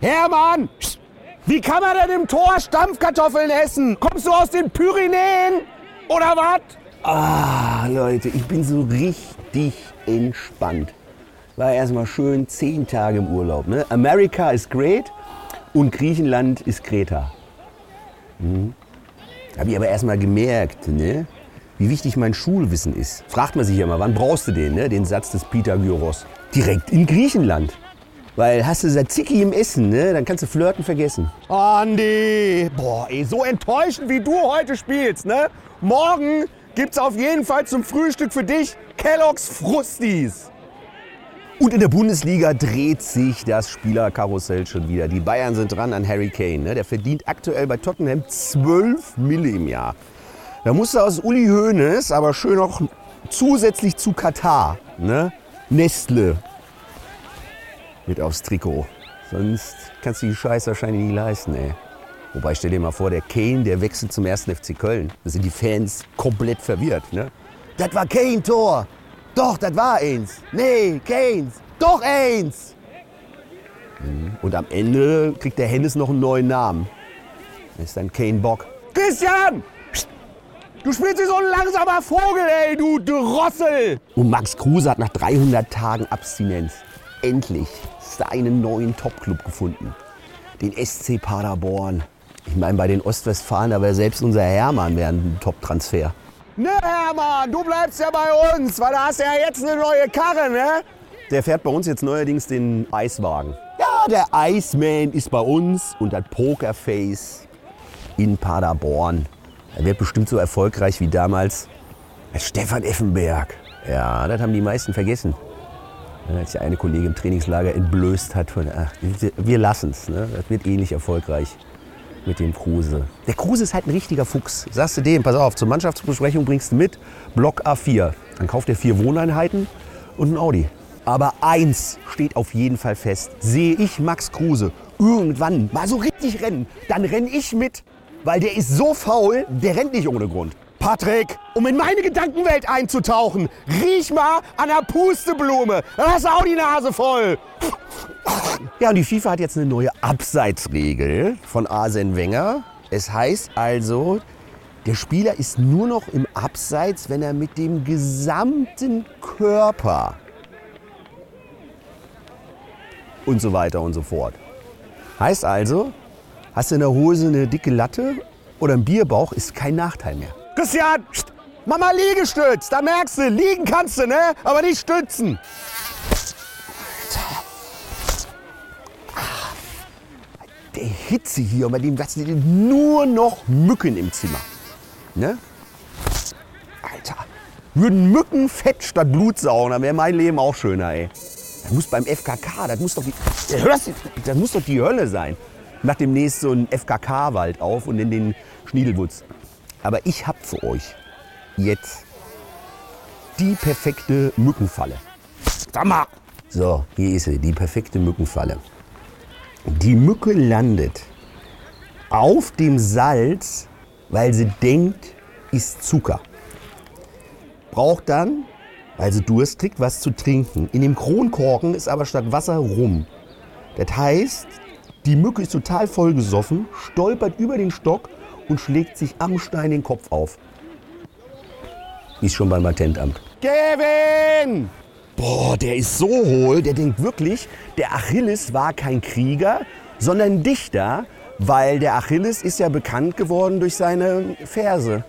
Hermann! Wie kann man denn im Tor Stampfkartoffeln essen? Kommst du aus den Pyrenäen? Oder was? Ah, Leute, ich bin so richtig entspannt. War erstmal schön zehn Tage im Urlaub. Ne? America is great und Griechenland ist Kreta. Mhm. Habe ich aber erstmal gemerkt, ne? wie wichtig mein Schulwissen ist. Fragt man sich ja mal, wann brauchst du den, ne? den Satz des Pythagoras? Direkt in Griechenland. Weil hast du Tzatziki im Essen, ne? dann kannst du Flirten vergessen. Andi! Boah, ey, so enttäuschend wie du heute spielst, ne? Morgen gibt's auf jeden Fall zum Frühstück für dich Kellogg's Frustis. Und in der Bundesliga dreht sich das Spielerkarussell schon wieder. Die Bayern sind dran an Harry Kane. Ne? Der verdient aktuell bei Tottenham 12 Mille im Jahr. Da musste aus Uli Hoeneß aber schön noch zusätzlich zu Katar ne? Nestle mit aufs Trikot. Sonst kannst du die Scheiße wahrscheinlich nicht leisten, ey. Wobei, stell dir mal vor, der Kane, der wechselt zum 1. FC Köln. Da sind die Fans komplett verwirrt, ne? Das war Kane-Tor. Doch, das war eins. Nee, Keynes. Doch eins. Mhm. Und am Ende kriegt der Hennes noch einen neuen Namen. Das ist dann Kane Bock. Christian! Du spielst wie so ein langsamer Vogel, ey, du Drossel! Und Max Kruse hat nach 300 Tagen Abstinenz endlich seinen neuen Topclub gefunden. Den SC Paderborn. Ich meine, bei den Ostwestfalen, da wäre selbst unser Hermann wäre ein Top-Transfer. Ne, Hermann, du bleibst ja bei uns, weil da hast du ja jetzt eine neue Karre, ne? Der fährt bei uns jetzt neuerdings den Eiswagen. Ja, der Iceman ist bei uns und das Pokerface in Paderborn. Er wird bestimmt so erfolgreich wie damals Stefan Effenberg. Ja, das haben die meisten vergessen. Als der eine Kollege im Trainingslager entblößt hat, von, ach, wir lassen es. Ne? Das wird ähnlich erfolgreich mit dem Kruse. Der Kruse ist halt ein richtiger Fuchs. Sagst du dem, pass auf, zur Mannschaftsbesprechung bringst du mit Block A4. Dann kauft er vier Wohneinheiten und ein Audi. Aber eins steht auf jeden Fall fest. Sehe ich Max Kruse irgendwann mal so richtig rennen, dann renne ich mit. Weil der ist so faul, der rennt nicht ohne Grund. Patrick, um in meine Gedankenwelt einzutauchen, riech mal an der Pusteblume. Dann hast du auch die Nase voll. Ja, und die FIFA hat jetzt eine neue Abseitsregel von Arsene Wenger. Es heißt also, der Spieler ist nur noch im Abseits, wenn er mit dem gesamten Körper und so weiter und so fort. Heißt also, hast du in der Hose eine dicke Latte oder einen Bierbauch, ist kein Nachteil mehr. Christian, Mama Liegestütz, da merkst du, liegen kannst du, ne? Aber nicht stützen. der Hitze hier bei dem ganzen nur noch Mücken im Zimmer. Ne? Alter, würden Mücken Fett statt Blut saugen, dann wäre mein Leben auch schöner, ey. Das muss beim FKK, das muss doch die, das muss doch die Hölle sein. Mach demnächst so einen FKK-Wald auf und in den Schniedelwutz. Aber ich hab für euch jetzt die perfekte Mückenfalle. Sag mal. So, hier ist sie, die perfekte Mückenfalle. Die Mücke landet auf dem Salz, weil sie denkt, ist Zucker. Braucht dann, weil sie Durst kriegt, was zu trinken. In dem Kronkorken ist aber statt Wasser Rum. Das heißt, die Mücke ist total vollgesoffen, stolpert über den Stock und schlägt sich am Stein den Kopf auf. Ist schon beim Patentamt. Kevin! Boah, der ist so hohl, der denkt wirklich, der Achilles war kein Krieger, sondern Dichter, weil der Achilles ist ja bekannt geworden durch seine Verse.